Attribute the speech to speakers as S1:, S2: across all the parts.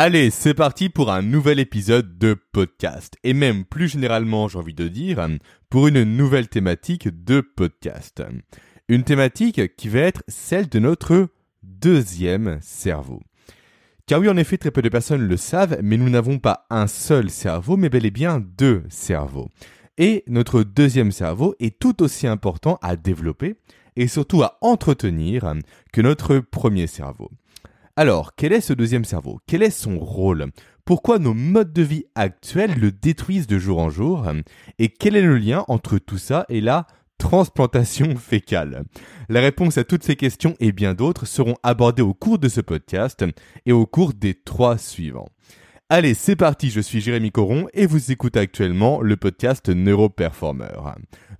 S1: Allez, c'est parti pour un nouvel épisode de podcast. Et même plus généralement, j'ai envie de dire, pour une nouvelle thématique de podcast. Une thématique qui va être celle de notre deuxième cerveau. Car oui, en effet, très peu de personnes le savent, mais nous n'avons pas un seul cerveau, mais bel et bien deux cerveaux. Et notre deuxième cerveau est tout aussi important à développer et surtout à entretenir que notre premier cerveau. Alors, quel est ce deuxième cerveau? Quel est son rôle? Pourquoi nos modes de vie actuels le détruisent de jour en jour? Et quel est le lien entre tout ça et la transplantation fécale? La réponse à toutes ces questions et bien d'autres seront abordées au cours de ce podcast et au cours des trois suivants. Allez, c'est parti, je suis Jérémy Coron et vous écoutez actuellement le podcast Neuroperformer.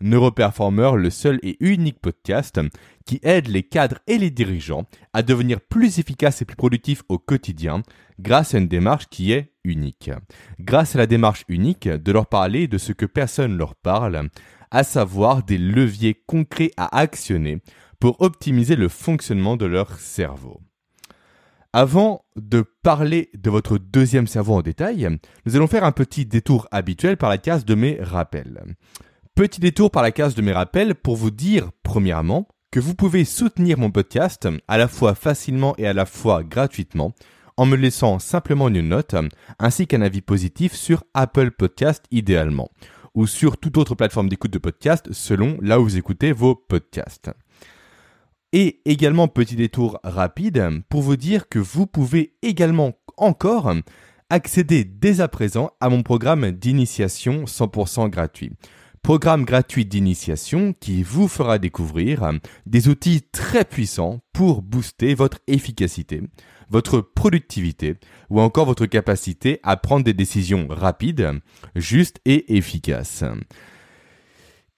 S1: Neuroperformer, le seul et unique podcast qui aide les cadres et les dirigeants à devenir plus efficaces et plus productifs au quotidien grâce à une démarche qui est unique. Grâce à la démarche unique de leur parler de ce que personne leur parle, à savoir des leviers concrets à actionner pour optimiser le fonctionnement de leur cerveau. Avant de parler de votre deuxième cerveau en détail, nous allons faire un petit détour habituel par la case de mes rappels. Petit détour par la case de mes rappels pour vous dire, premièrement, que vous pouvez soutenir mon podcast à la fois facilement et à la fois gratuitement en me laissant simplement une note ainsi qu'un avis positif sur Apple Podcast idéalement ou sur toute autre plateforme d'écoute de podcast selon là où vous écoutez vos podcasts. Et également petit détour rapide pour vous dire que vous pouvez également encore accéder dès à présent à mon programme d'initiation 100% gratuit. Programme gratuit d'initiation qui vous fera découvrir des outils très puissants pour booster votre efficacité, votre productivité ou encore votre capacité à prendre des décisions rapides, justes et efficaces.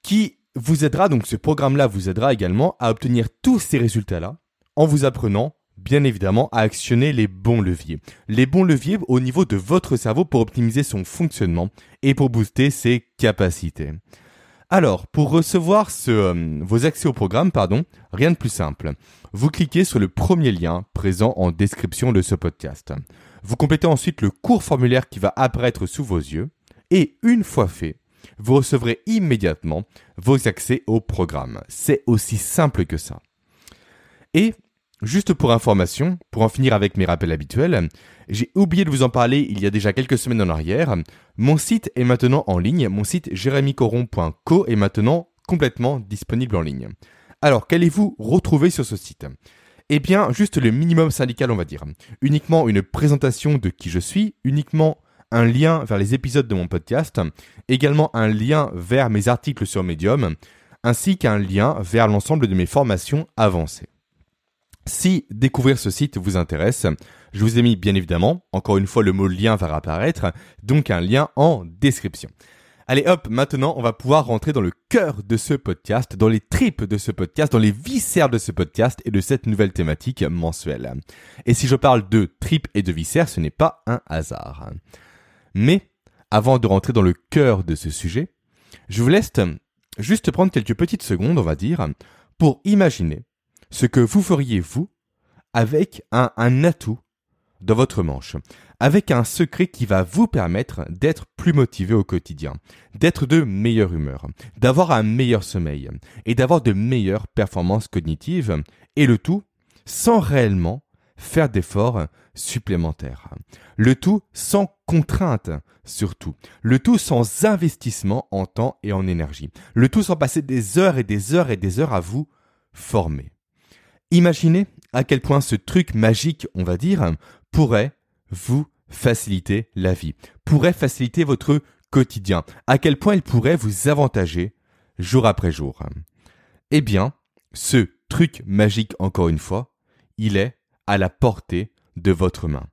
S1: Qui vous aidera, donc ce programme-là vous aidera également à obtenir tous ces résultats-là en vous apprenant bien évidemment à actionner les bons leviers. Les bons leviers au niveau de votre cerveau pour optimiser son fonctionnement et pour booster ses capacités. Alors, pour recevoir ce, euh, vos accès au programme, pardon, rien de plus simple. Vous cliquez sur le premier lien présent en description de ce podcast. Vous complétez ensuite le court formulaire qui va apparaître sous vos yeux. Et une fois fait, vous recevrez immédiatement vos accès au programme. C'est aussi simple que ça. Et Juste pour information, pour en finir avec mes rappels habituels, j'ai oublié de vous en parler il y a déjà quelques semaines en arrière. Mon site est maintenant en ligne. Mon site jérémycoron.co est maintenant complètement disponible en ligne. Alors, qu'allez-vous retrouver sur ce site? Eh bien, juste le minimum syndical, on va dire. Uniquement une présentation de qui je suis, uniquement un lien vers les épisodes de mon podcast, également un lien vers mes articles sur Medium, ainsi qu'un lien vers l'ensemble de mes formations avancées. Si découvrir ce site vous intéresse, je vous ai mis bien évidemment, encore une fois le mot lien va apparaître, donc un lien en description. Allez hop, maintenant on va pouvoir rentrer dans le cœur de ce podcast, dans les tripes de ce podcast, dans les viscères de ce podcast et de cette nouvelle thématique mensuelle. Et si je parle de tripes et de viscères, ce n'est pas un hasard. Mais avant de rentrer dans le cœur de ce sujet, je vous laisse juste prendre quelques petites secondes, on va dire, pour imaginer ce que vous feriez vous avec un, un atout dans votre manche, avec un secret qui va vous permettre d'être plus motivé au quotidien, d'être de meilleure humeur, d'avoir un meilleur sommeil et d'avoir de meilleures performances cognitives, et le tout sans réellement faire d'efforts supplémentaires. Le tout sans contrainte, surtout. Le tout sans investissement en temps et en énergie. Le tout sans passer des heures et des heures et des heures à vous former. Imaginez à quel point ce truc magique, on va dire, pourrait vous faciliter la vie, pourrait faciliter votre quotidien, à quel point il pourrait vous avantager jour après jour. Eh bien, ce truc magique, encore une fois, il est à la portée de votre main.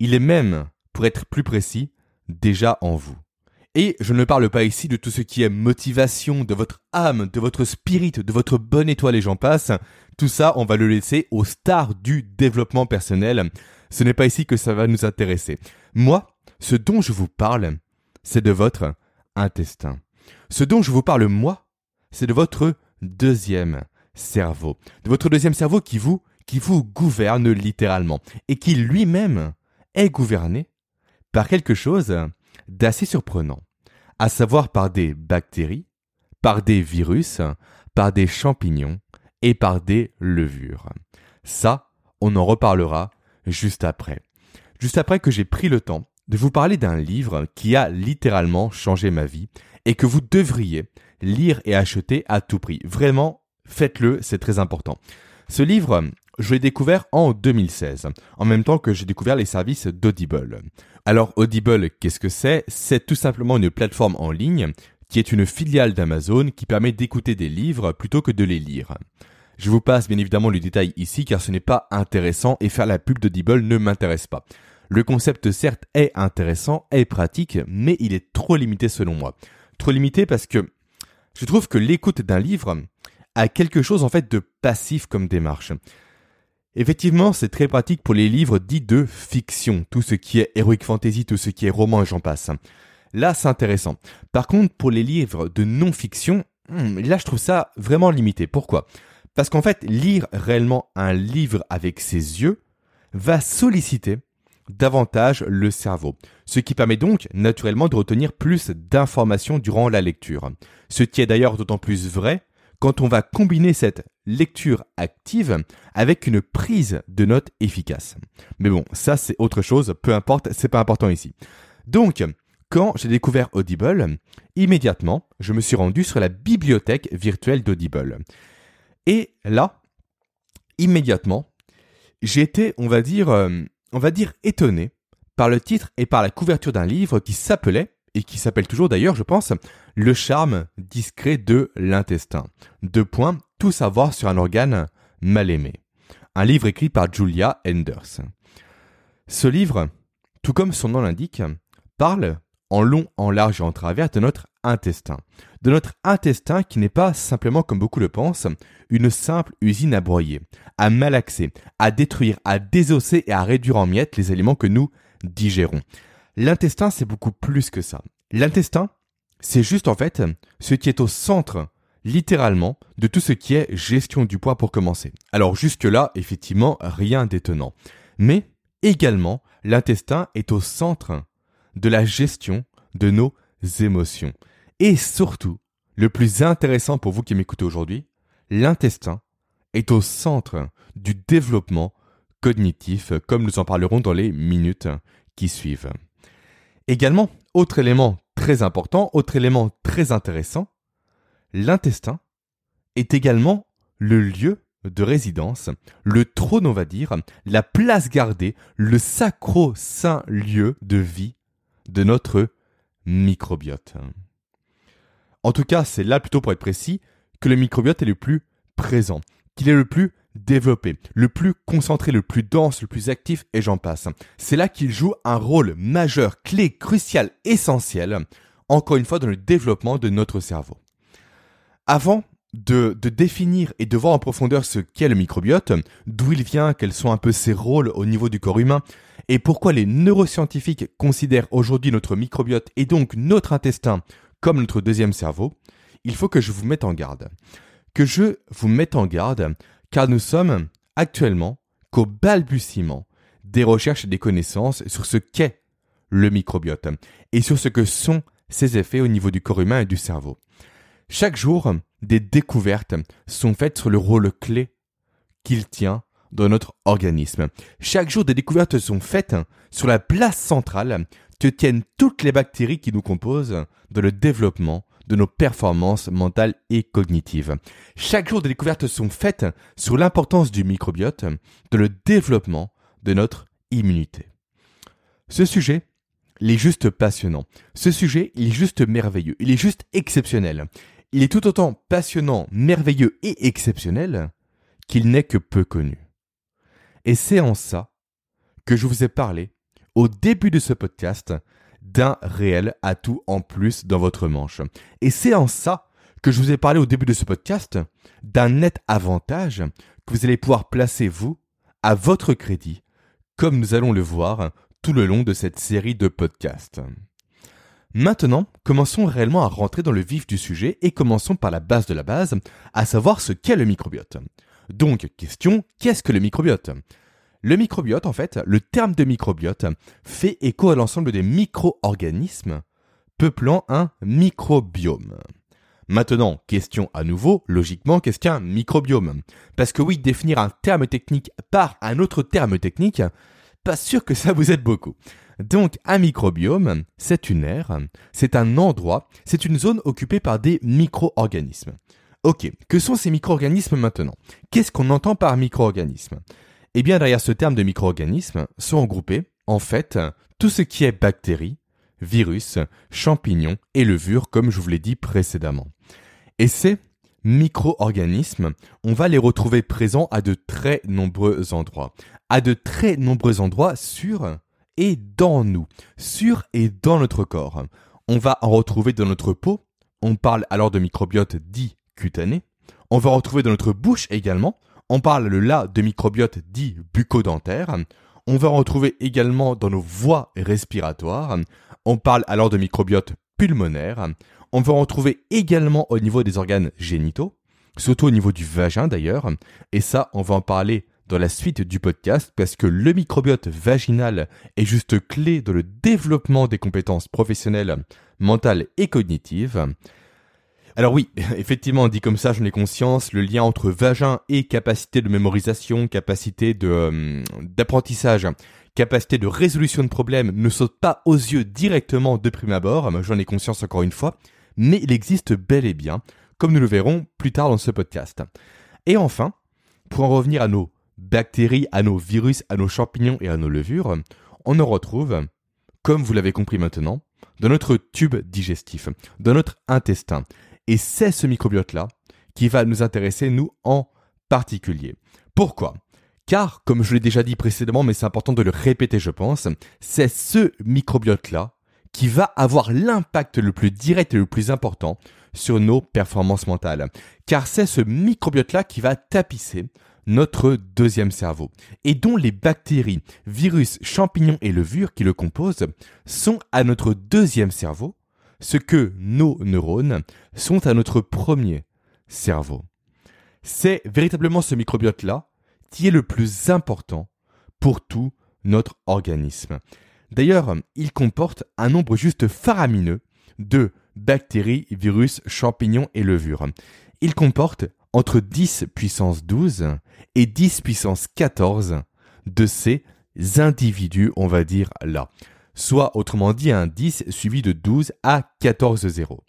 S1: Il est même, pour être plus précis, déjà en vous. Et je ne parle pas ici de tout ce qui est motivation, de votre âme, de votre spirit, de votre bonne étoile et j'en passe. Tout ça, on va le laisser aux stars du développement personnel. Ce n'est pas ici que ça va nous intéresser. Moi, ce dont je vous parle, c'est de votre intestin. Ce dont je vous parle, moi, c'est de votre deuxième cerveau. De votre deuxième cerveau qui vous qui vous gouverne littéralement et qui lui-même est gouverné par quelque chose d'assez surprenant, à savoir par des bactéries, par des virus, par des champignons et par des levures. Ça, on en reparlera juste après. Juste après que j'ai pris le temps de vous parler d'un livre qui a littéralement changé ma vie et que vous devriez lire et acheter à tout prix. Vraiment, faites-le, c'est très important. Ce livre, je l'ai découvert en 2016, en même temps que j'ai découvert les services d'Audible. Alors Audible, qu'est-ce que c'est? C'est tout simplement une plateforme en ligne qui est une filiale d'Amazon qui permet d'écouter des livres plutôt que de les lire. Je vous passe bien évidemment le détail ici car ce n'est pas intéressant et faire la pub d'Audible ne m'intéresse pas. Le concept certes est intéressant, est pratique, mais il est trop limité selon moi. Trop limité parce que je trouve que l'écoute d'un livre a quelque chose en fait de passif comme démarche. Effectivement, c'est très pratique pour les livres dits de fiction, tout ce qui est heroic fantasy, tout ce qui est roman et j'en passe. Là, c'est intéressant. Par contre, pour les livres de non-fiction, hmm, là, je trouve ça vraiment limité. Pourquoi? Parce qu'en fait, lire réellement un livre avec ses yeux va solliciter davantage le cerveau, ce qui permet donc naturellement de retenir plus d'informations durant la lecture. Ce qui est d'ailleurs d'autant plus vrai quand on va combiner cette lecture active avec une prise de notes efficace. Mais bon, ça c'est autre chose, peu importe, c'est pas important ici. Donc, quand j'ai découvert Audible, immédiatement, je me suis rendu sur la bibliothèque virtuelle d'Audible. Et là, immédiatement, j'étais, on va dire, euh, on va dire étonné par le titre et par la couverture d'un livre qui s'appelait et qui s'appelle toujours d'ailleurs, je pense, Le charme discret de l'intestin. Deux points, tout savoir sur un organe mal aimé. Un livre écrit par Julia Enders. Ce livre, tout comme son nom l'indique, parle en long, en large et en travers de notre intestin. De notre intestin qui n'est pas simplement, comme beaucoup le pensent, une simple usine à broyer, à malaxer, à détruire, à désosser et à réduire en miettes les aliments que nous digérons. L'intestin, c'est beaucoup plus que ça. L'intestin, c'est juste en fait ce qui est au centre, littéralement, de tout ce qui est gestion du poids pour commencer. Alors jusque-là, effectivement, rien d'étonnant. Mais également, l'intestin est au centre de la gestion de nos émotions. Et surtout, le plus intéressant pour vous qui m'écoutez aujourd'hui, l'intestin est au centre du développement cognitif, comme nous en parlerons dans les minutes qui suivent. Également, autre élément très important, autre élément très intéressant, l'intestin est également le lieu de résidence, le trône on va dire, la place gardée, le sacro-saint lieu de vie de notre microbiote. En tout cas, c'est là plutôt pour être précis que le microbiote est le plus présent, qu'il est le plus développé, le plus concentré, le plus dense, le plus actif, et j'en passe. C'est là qu'il joue un rôle majeur, clé, crucial, essentiel, encore une fois, dans le développement de notre cerveau. Avant de, définir et de voir en profondeur ce qu'est le microbiote, d'où il vient, quels sont un peu ses rôles au niveau du corps humain, et pourquoi les neuroscientifiques considèrent aujourd'hui notre microbiote et donc notre intestin comme notre deuxième cerveau, il faut que je vous mette en garde. Que je vous mette en garde car nous sommes actuellement qu'au balbutiement des recherches et des connaissances sur ce qu'est le microbiote et sur ce que sont ses effets au niveau du corps humain et du cerveau. Chaque jour, des découvertes sont faites sur le rôle clé qu'il tient dans notre organisme. Chaque jour, des découvertes sont faites sur la place centrale que tiennent toutes les bactéries qui nous composent dans le développement de nos performances mentales et cognitives. Chaque jour, des découvertes sont faites sur l'importance du microbiote dans le développement de notre immunité. Ce sujet, il est juste passionnant. Ce sujet, il est juste merveilleux. Il est juste exceptionnel. Il est tout autant passionnant, merveilleux et exceptionnel qu'il n'est que peu connu. Et c'est en ça que je vous ai parlé au début de ce podcast d'un réel atout en plus dans votre manche. Et c'est en ça que je vous ai parlé au début de ce podcast d'un net avantage que vous allez pouvoir placer vous à votre crédit, comme nous allons le voir tout le long de cette série de podcasts. Maintenant, commençons réellement à rentrer dans le vif du sujet et commençons par la base de la base, à savoir ce qu'est le microbiote. Donc, question, qu'est-ce que le microbiote? Le microbiote, en fait, le terme de microbiote fait écho à l'ensemble des micro-organismes peuplant un microbiome. Maintenant, question à nouveau, logiquement, qu'est-ce qu'un microbiome? Parce que oui, définir un terme technique par un autre terme technique, pas sûr que ça vous aide beaucoup. Donc un microbiome, c'est une aire, c'est un endroit, c'est une zone occupée par des micro-organismes. Ok, que sont ces micro-organismes maintenant? Qu'est-ce qu'on entend par micro-organisme Eh bien derrière ce terme de micro-organisme sont regroupés, en fait, tout ce qui est bactéries, virus, champignons et levures comme je vous l'ai dit précédemment. Et ces micro-organismes, on va les retrouver présents à de très nombreux endroits. À de très nombreux endroits sur et dans nous, sur et dans notre corps. On va en retrouver dans notre peau, on parle alors de microbiote dit cutané. On va en retrouver dans notre bouche également, on parle là de microbiote dit bucco-dentaire. On va en retrouver également dans nos voies respiratoires. On parle alors de microbiote pulmonaire. On va en retrouver également au niveau des organes génitaux, surtout au niveau du vagin d'ailleurs. Et ça, on va en parler dans la suite du podcast parce que le microbiote vaginal est juste clé dans le développement des compétences professionnelles, mentales et cognitives. Alors oui, effectivement, dit comme ça, j'en ai conscience, le lien entre vagin et capacité de mémorisation, capacité euh, d'apprentissage, capacité de résolution de problèmes ne saute pas aux yeux directement de prime abord, j'en ai conscience encore une fois, mais il existe bel et bien, comme nous le verrons plus tard dans ce podcast. Et enfin, pour en revenir à nos bactéries, à nos virus, à nos champignons et à nos levures, on en retrouve, comme vous l'avez compris maintenant, dans notre tube digestif, dans notre intestin. Et c'est ce microbiote-là qui va nous intéresser, nous, en particulier. Pourquoi? Car, comme je l'ai déjà dit précédemment, mais c'est important de le répéter, je pense, c'est ce microbiote-là qui va avoir l'impact le plus direct et le plus important sur nos performances mentales. Car c'est ce microbiote-là qui va tapisser notre deuxième cerveau, et dont les bactéries, virus, champignons et levures qui le composent sont à notre deuxième cerveau, ce que nos neurones sont à notre premier cerveau. C'est véritablement ce microbiote-là qui est le plus important pour tout notre organisme. D'ailleurs, il comporte un nombre juste faramineux de bactéries, virus, champignons et levures. Il comporte entre 10 puissance 12 et 10 puissance 14 de ces individus, on va dire là. Soit autrement dit un 10 suivi de 12 à 14 zéros.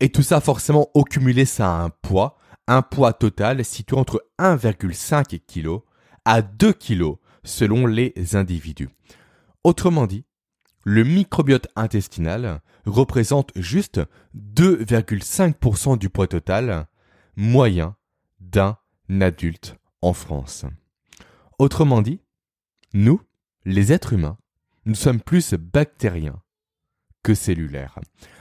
S1: Et tout ça forcément au cumulé ça a un poids, un poids total situé entre 1,5 kg à 2 kg selon les individus. Autrement dit, le microbiote intestinal représente juste 2,5% du poids total moyen d'un adulte en France. Autrement dit, nous, les êtres humains, nous sommes plus bactériens que cellulaires.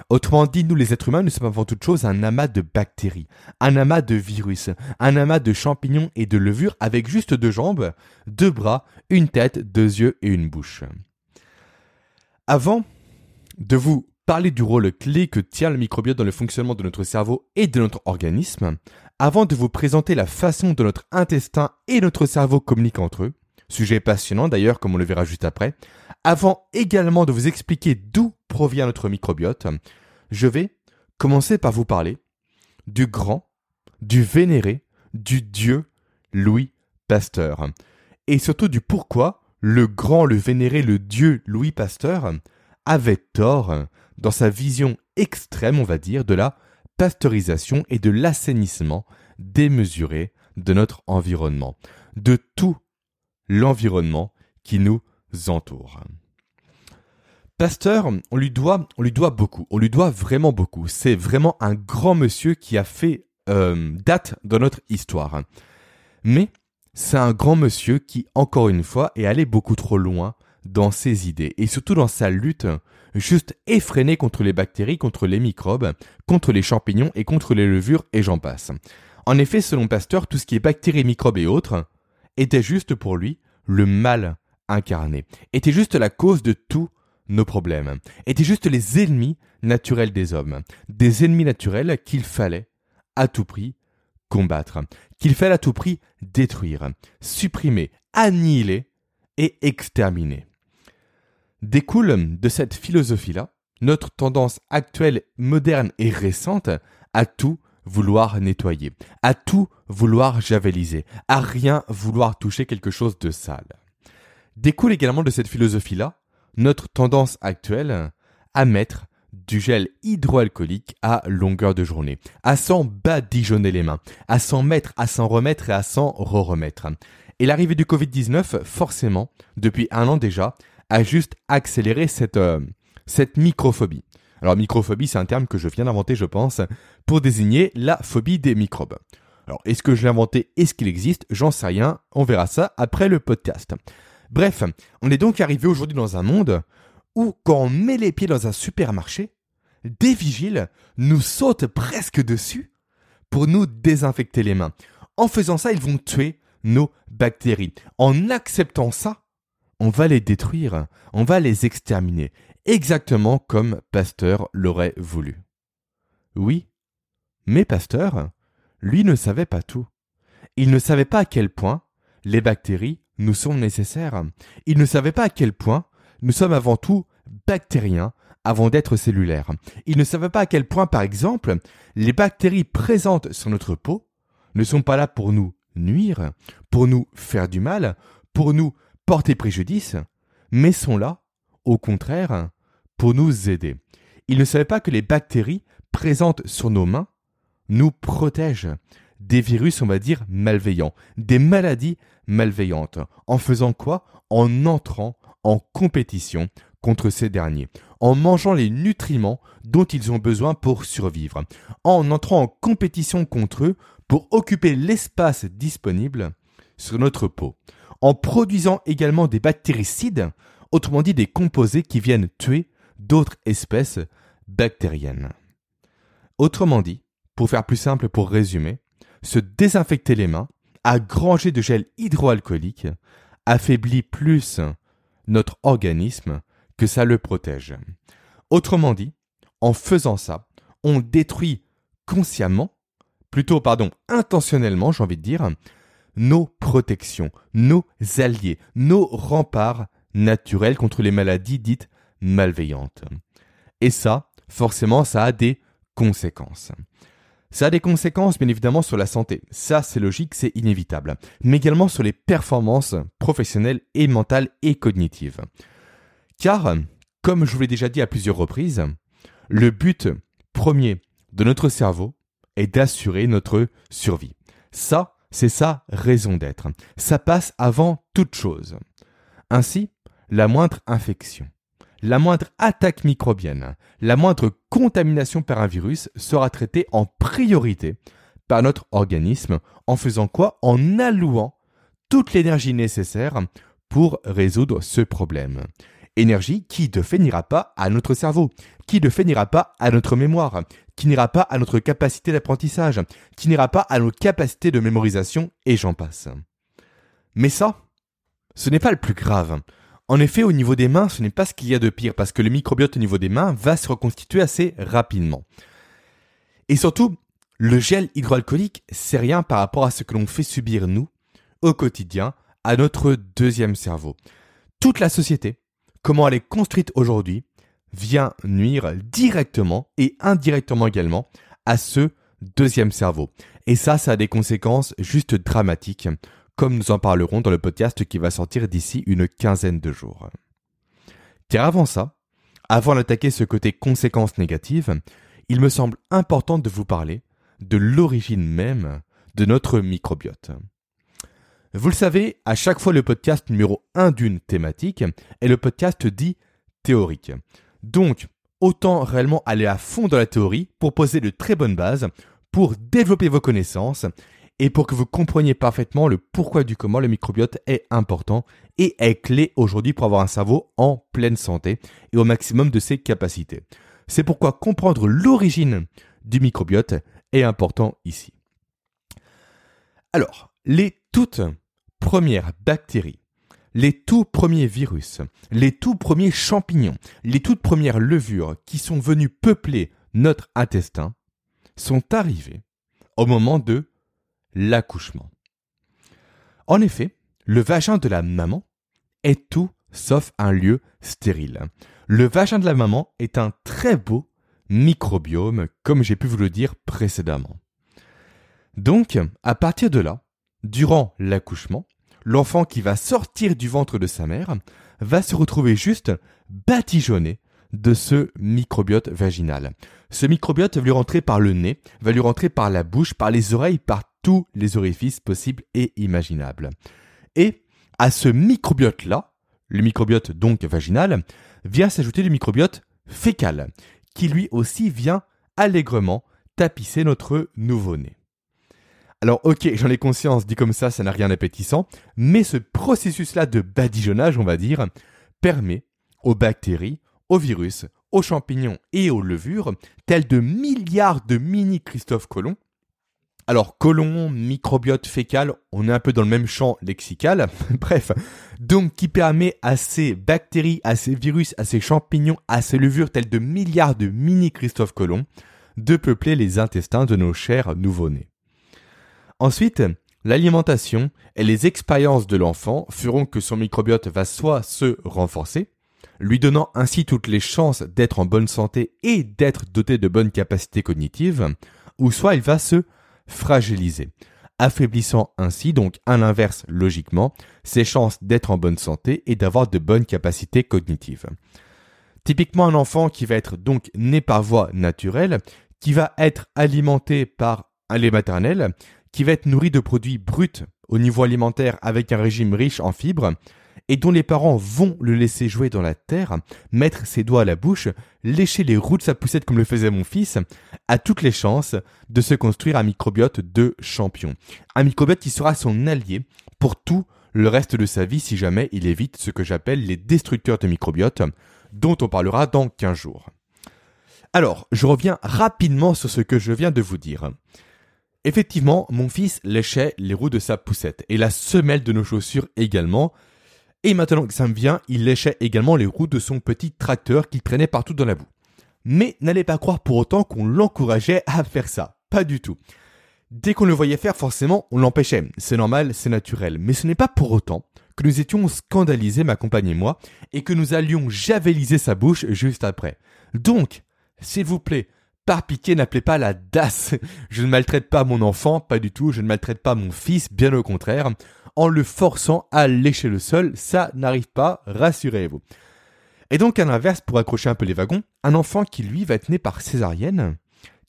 S1: Autrement dit, nous les êtres humains, nous sommes avant toute chose un amas de bactéries, un amas de virus, un amas de champignons et de levures avec juste deux jambes, deux bras, une tête, deux yeux et une bouche. Avant de vous parler du rôle clé que tient le microbiote dans le fonctionnement de notre cerveau et de notre organisme, avant de vous présenter la façon dont notre intestin et notre cerveau communiquent entre eux, sujet passionnant d'ailleurs comme on le verra juste après, avant également de vous expliquer d'où provient notre microbiote, je vais commencer par vous parler du grand, du vénéré, du dieu Louis Pasteur, et surtout du pourquoi le grand, le vénéré, le dieu Louis Pasteur avait tort dans sa vision extrême, on va dire, de la pasteurisation et de l'assainissement démesuré de notre environnement, de tout l'environnement qui nous entoure. Pasteur, on lui doit, beaucoup, on lui doit vraiment beaucoup. C'est vraiment un grand monsieur qui a fait euh, date dans notre histoire. Mais c'est un grand monsieur qui, encore une fois, est allé beaucoup trop loin dans ses idées et surtout dans sa lutte juste effrénée contre les bactéries, contre les microbes, contre les champignons et contre les levures et j'en passe. En effet, selon Pasteur, tout ce qui est bactéries, microbes et autres était juste pour lui le mal incarné, était juste la cause de tous nos problèmes, était juste les ennemis naturels des hommes, des ennemis naturels qu'il fallait à tout prix combattre, qu'il fallait à tout prix détruire, supprimer, annihiler et exterminer. Découle de cette philosophie-là notre tendance actuelle, moderne et récente à tout vouloir nettoyer, à tout vouloir javeliser, à rien vouloir toucher quelque chose de sale. Découle également de cette philosophie-là notre tendance actuelle à mettre du gel hydroalcoolique à longueur de journée, à s'en badigeonner les mains, à s'en mettre, à s'en remettre et à s'en re-remettre. Et l'arrivée du Covid-19, forcément, depuis un an déjà, a juste accéléré cette, euh, cette microphobie. Alors microphobie, c'est un terme que je viens d'inventer, je pense, pour désigner la phobie des microbes. Alors est-ce que je l'ai inventé? Est-ce qu'il existe? J'en sais rien, on verra ça après le podcast. Bref, on est donc arrivé aujourd'hui dans un monde où quand on met les pieds dans un supermarché, des vigiles nous sautent presque dessus pour nous désinfecter les mains. En faisant ça, ils vont tuer nos bactéries. En acceptant ça, on va les détruire, on va les exterminer exactement comme Pasteur l'aurait voulu. Oui, mais Pasteur, lui ne savait pas tout. Il ne savait pas à quel point les bactéries nous sont nécessaires. Il ne savait pas à quel point nous sommes avant tout bactériens avant d'être cellulaires. Il ne savait pas à quel point, par exemple, les bactéries présentes sur notre peau ne sont pas là pour nous nuire, pour nous faire du mal, pour nous porter préjudice, mais sont là au contraire, pour nous aider. Il ne savait pas que les bactéries présentes sur nos mains nous protègent des virus, on va dire, malveillants, des maladies malveillantes. En faisant quoi? En entrant en compétition contre ces derniers, en mangeant les nutriments dont ils ont besoin pour survivre, en entrant en compétition contre eux pour occuper l'espace disponible sur notre peau, en produisant également des bactéricides autrement dit des composés qui viennent tuer d'autres espèces bactériennes. Autrement dit, pour faire plus simple pour résumer, se désinfecter les mains, à granger de gel hydroalcoolique, affaiblit plus notre organisme que ça le protège. Autrement dit, en faisant ça, on détruit consciemment, plutôt pardon, intentionnellement, j'ai envie de dire, nos protections, nos alliés, nos remparts naturel contre les maladies dites malveillantes. Et ça, forcément, ça a des conséquences. Ça a des conséquences, bien évidemment, sur la santé. Ça, c'est logique, c'est inévitable. Mais également sur les performances professionnelles et mentales et cognitives. Car, comme je vous l'ai déjà dit à plusieurs reprises, le but premier de notre cerveau est d'assurer notre survie. Ça, c'est sa raison d'être. Ça passe avant toute chose. Ainsi, la moindre infection, la moindre attaque microbienne, la moindre contamination par un virus sera traitée en priorité par notre organisme en faisant quoi? En allouant toute l'énergie nécessaire pour résoudre ce problème. Énergie qui de fait pas à notre cerveau, qui de fait pas à notre mémoire, qui n'ira pas à notre capacité d'apprentissage, qui n'ira pas à nos capacités de mémorisation, et j'en passe. Mais ça, ce n'est pas le plus grave. En effet, au niveau des mains, ce n'est pas ce qu'il y a de pire, parce que le microbiote au niveau des mains va se reconstituer assez rapidement. Et surtout, le gel hydroalcoolique, c'est rien par rapport à ce que l'on fait subir nous, au quotidien, à notre deuxième cerveau. Toute la société, comment elle est construite aujourd'hui, vient nuire directement et indirectement également à ce deuxième cerveau. Et ça, ça a des conséquences juste dramatiques comme nous en parlerons dans le podcast qui va sortir d'ici une quinzaine de jours. Car avant ça, avant d'attaquer ce côté conséquences négatives, il me semble important de vous parler de l'origine même de notre microbiote. Vous le savez, à chaque fois le podcast numéro 1 d'une thématique est le podcast dit théorique. Donc, autant réellement aller à fond dans la théorie pour poser de très bonnes bases, pour développer vos connaissances et pour que vous compreniez parfaitement le pourquoi du comment le microbiote est important et est clé aujourd'hui pour avoir un cerveau en pleine santé et au maximum de ses capacités. C'est pourquoi comprendre l'origine du microbiote est important ici. Alors, les toutes premières bactéries, les tout premiers virus, les tout premiers champignons, les toutes premières levures qui sont venues peupler notre intestin sont arrivés au moment de l'accouchement. En effet, le vagin de la maman est tout sauf un lieu stérile. Le vagin de la maman est un très beau microbiome, comme j'ai pu vous le dire précédemment. Donc, à partir de là, durant l'accouchement, l'enfant qui va sortir du ventre de sa mère va se retrouver juste badigeonné de ce microbiote vaginal. Ce microbiote va lui rentrer par le nez, va lui rentrer par la bouche, par les oreilles, par tous les orifices possibles et imaginables. Et à ce microbiote-là, le microbiote donc vaginal, vient s'ajouter le microbiote fécal, qui lui aussi vient allègrement tapisser notre nouveau-né. Alors ok, j'en ai conscience, dit comme ça, ça n'a rien d'appétissant, mais ce processus-là de badigeonnage, on va dire, permet aux bactéries, aux virus, aux champignons et aux levures, tels de milliards de mini Christophe Colomb. Alors, colon, microbiote fécal, on est un peu dans le même champ lexical. Bref, donc qui permet à ces bactéries, à ces virus, à ces champignons, à ces levures tels de milliards de mini Christophe Colomb de peupler les intestins de nos chers nouveau-nés. Ensuite, l'alimentation et les expériences de l'enfant feront que son microbiote va soit se renforcer, lui donnant ainsi toutes les chances d'être en bonne santé et d'être doté de bonnes capacités cognitives, ou soit il va se fragiliser, affaiblissant ainsi donc à l'inverse logiquement ses chances d'être en bonne santé et d'avoir de bonnes capacités cognitives. Typiquement un enfant qui va être donc né par voie naturelle, qui va être alimenté par un lait maternel, qui va être nourri de produits bruts au niveau alimentaire avec un régime riche en fibres, et dont les parents vont le laisser jouer dans la terre, mettre ses doigts à la bouche, lécher les roues de sa poussette comme le faisait mon fils, a toutes les chances de se construire un microbiote de champion. Un microbiote qui sera son allié pour tout le reste de sa vie si jamais il évite ce que j'appelle les destructeurs de microbiote, dont on parlera dans 15 jours. Alors, je reviens rapidement sur ce que je viens de vous dire. Effectivement, mon fils léchait les roues de sa poussette et la semelle de nos chaussures également, et maintenant que ça me vient, il léchait également les roues de son petit tracteur qu'il traînait partout dans la boue. Mais n'allez pas croire pour autant qu'on l'encourageait à faire ça. Pas du tout. Dès qu'on le voyait faire, forcément, on l'empêchait. C'est normal, c'est naturel. Mais ce n'est pas pour autant que nous étions scandalisés, ma compagne et moi, et que nous allions javeliser sa bouche juste après. Donc, s'il vous plaît, par pitié, n'appelez pas la DAS. Je ne maltraite pas mon enfant, pas du tout. Je ne maltraite pas mon fils, bien au contraire en le forçant à lécher le sol. Ça n'arrive pas, rassurez-vous. Et donc à l'inverse, pour accrocher un peu les wagons, un enfant qui lui va être né par césarienne,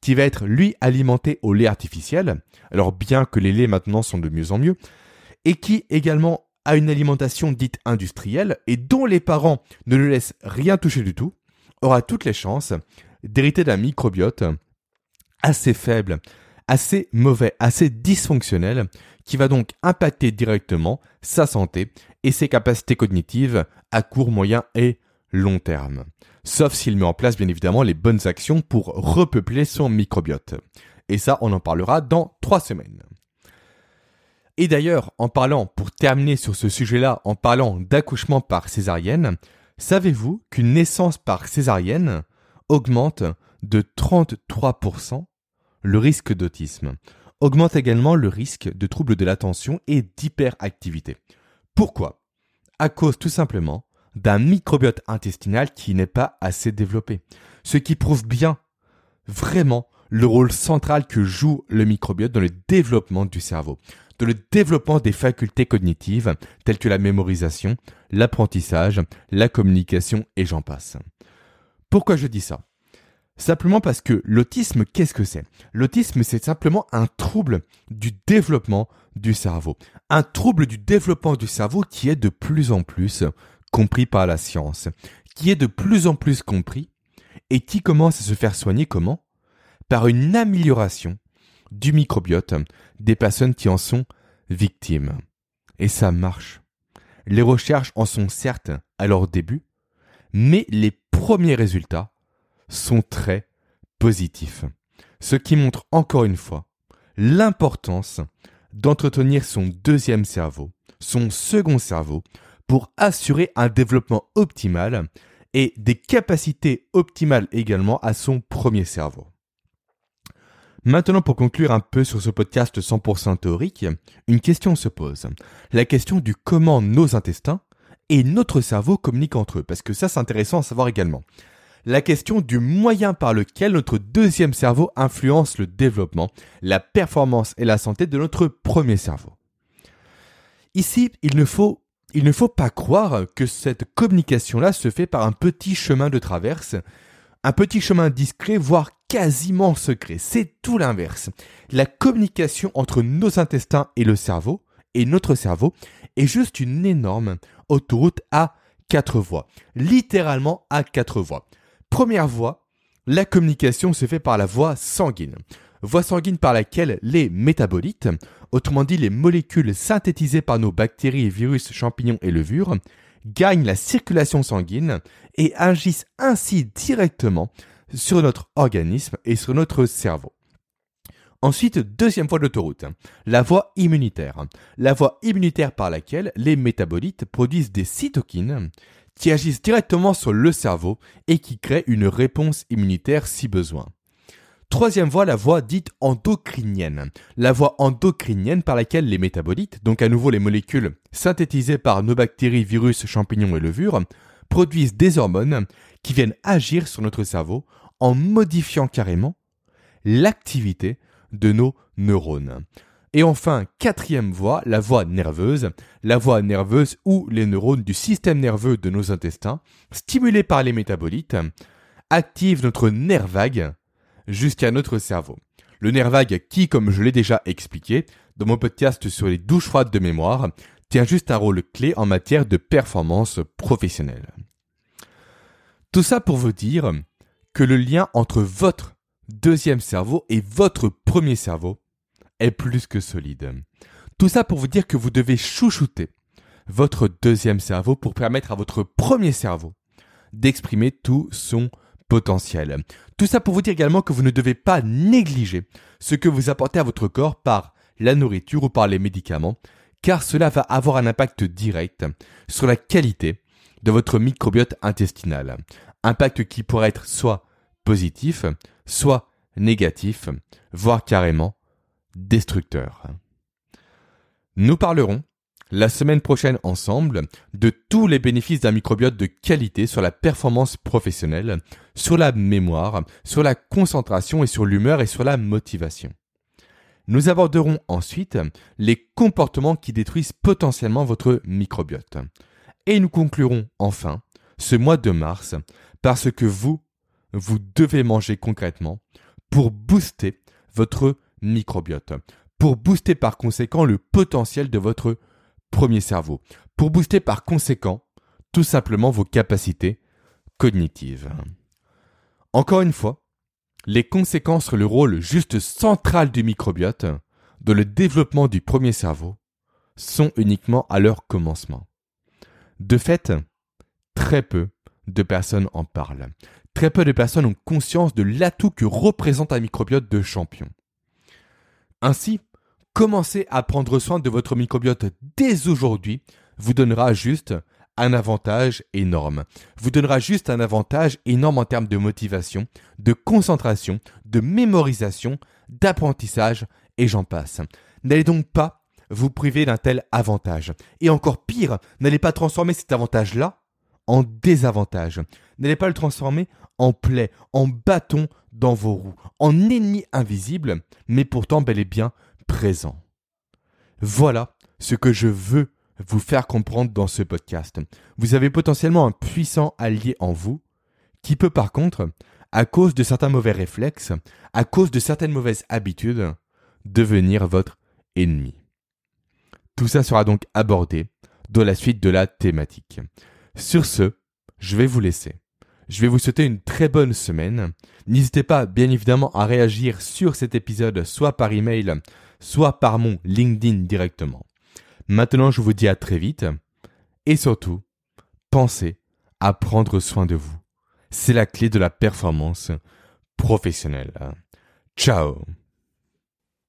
S1: qui va être lui alimenté au lait artificiel, alors bien que les laits maintenant sont de mieux en mieux, et qui également a une alimentation dite industrielle et dont les parents ne le laissent rien toucher du tout, aura toutes les chances d'hériter d'un microbiote assez faible, assez mauvais, assez dysfonctionnel, qui va donc impacter directement sa santé et ses capacités cognitives à court, moyen et long terme. Sauf s'il met en place bien évidemment les bonnes actions pour repeupler son microbiote. Et ça, on en parlera dans trois semaines. Et d'ailleurs, en parlant, pour terminer sur ce sujet-là, en parlant d'accouchement par césarienne, savez-vous qu'une naissance par césarienne augmente de 33% le risque d'autisme augmente également le risque de troubles de l'attention et d'hyperactivité. Pourquoi? À cause tout simplement d'un microbiote intestinal qui n'est pas assez développé. Ce qui prouve bien vraiment le rôle central que joue le microbiote dans le développement du cerveau, dans le développement des facultés cognitives telles que la mémorisation, l'apprentissage, la communication et j'en passe. Pourquoi je dis ça? Simplement parce que l'autisme, qu'est-ce que c'est? L'autisme, c'est simplement un trouble du développement du cerveau. Un trouble du développement du cerveau qui est de plus en plus compris par la science, qui est de plus en plus compris et qui commence à se faire soigner comment? Par une amélioration du microbiote des personnes qui en sont victimes. Et ça marche. Les recherches en sont certes à leur début, mais les premiers résultats sont très positifs. Ce qui montre encore une fois l'importance d'entretenir son deuxième cerveau, son second cerveau, pour assurer un développement optimal et des capacités optimales également à son premier cerveau. Maintenant, pour conclure un peu sur ce podcast 100% théorique, une question se pose. La question du comment nos intestins et notre cerveau communiquent entre eux, parce que ça c'est intéressant à savoir également. La question du moyen par lequel notre deuxième cerveau influence le développement, la performance et la santé de notre premier cerveau. Ici, il ne faut, il ne faut pas croire que cette communication-là se fait par un petit chemin de traverse, un petit chemin discret, voire quasiment secret. C'est tout l'inverse. La communication entre nos intestins et le cerveau, et notre cerveau, est juste une énorme autoroute à quatre voies. Littéralement à quatre voies. Première voie, la communication se fait par la voie sanguine. Voie sanguine par laquelle les métabolites, autrement dit les molécules synthétisées par nos bactéries, virus, champignons et levures, gagnent la circulation sanguine et agissent ainsi directement sur notre organisme et sur notre cerveau. Ensuite, deuxième voie d'autoroute, la voie immunitaire. La voie immunitaire par laquelle les métabolites produisent des cytokines qui agissent directement sur le cerveau et qui créent une réponse immunitaire si besoin. Troisième voie, la voie dite endocrinienne. La voie endocrinienne par laquelle les métabolites, donc à nouveau les molécules synthétisées par nos bactéries, virus, champignons et levures, produisent des hormones qui viennent agir sur notre cerveau en modifiant carrément l'activité de nos neurones. Et enfin, quatrième voie, la voie nerveuse, la voie nerveuse où les neurones du système nerveux de nos intestins, stimulés par les métabolites, activent notre nerf vague jusqu'à notre cerveau. Le nerf vague qui, comme je l'ai déjà expliqué dans mon podcast sur les douches froides de mémoire, tient juste un rôle clé en matière de performance professionnelle. Tout ça pour vous dire que le lien entre votre deuxième cerveau et votre premier cerveau est plus que solide. Tout ça pour vous dire que vous devez chouchouter votre deuxième cerveau pour permettre à votre premier cerveau d'exprimer tout son potentiel. Tout ça pour vous dire également que vous ne devez pas négliger ce que vous apportez à votre corps par la nourriture ou par les médicaments, car cela va avoir un impact direct sur la qualité de votre microbiote intestinal. Impact qui pourrait être soit positif, soit négatif, voire carrément destructeur. Nous parlerons la semaine prochaine ensemble de tous les bénéfices d'un microbiote de qualité sur la performance professionnelle, sur la mémoire, sur la concentration et sur l'humeur et sur la motivation. Nous aborderons ensuite les comportements qui détruisent potentiellement votre microbiote. Et nous conclurons enfin ce mois de mars parce que vous, vous devez manger concrètement pour booster votre microbiote, pour booster par conséquent le potentiel de votre premier cerveau, pour booster par conséquent tout simplement vos capacités cognitives. Encore une fois, les conséquences sur le rôle juste central du microbiote, de le développement du premier cerveau, sont uniquement à leur commencement. De fait, très peu de personnes en parlent. Très peu de personnes ont conscience de l'atout que représente un microbiote de champion. Ainsi, commencer à prendre soin de votre microbiote dès aujourd'hui vous donnera juste un avantage énorme. Vous donnera juste un avantage énorme en termes de motivation, de concentration, de mémorisation, d'apprentissage et j'en passe. N'allez donc pas vous priver d'un tel avantage. Et encore pire, n'allez pas transformer cet avantage-là en désavantage. N'allez pas le transformer en plaie, en bâton dans vos roues, en ennemi invisible, mais pourtant bel et bien présent. Voilà ce que je veux vous faire comprendre dans ce podcast. Vous avez potentiellement un puissant allié en vous, qui peut par contre, à cause de certains mauvais réflexes, à cause de certaines mauvaises habitudes, devenir votre ennemi. Tout ça sera donc abordé dans la suite de la thématique. Sur ce, je vais vous laisser. Je vais vous souhaiter une très bonne semaine. N'hésitez pas, bien évidemment, à réagir sur cet épisode, soit par email, soit par mon LinkedIn directement. Maintenant, je vous dis à très vite. Et surtout, pensez à prendre soin de vous. C'est la clé de la performance professionnelle. Ciao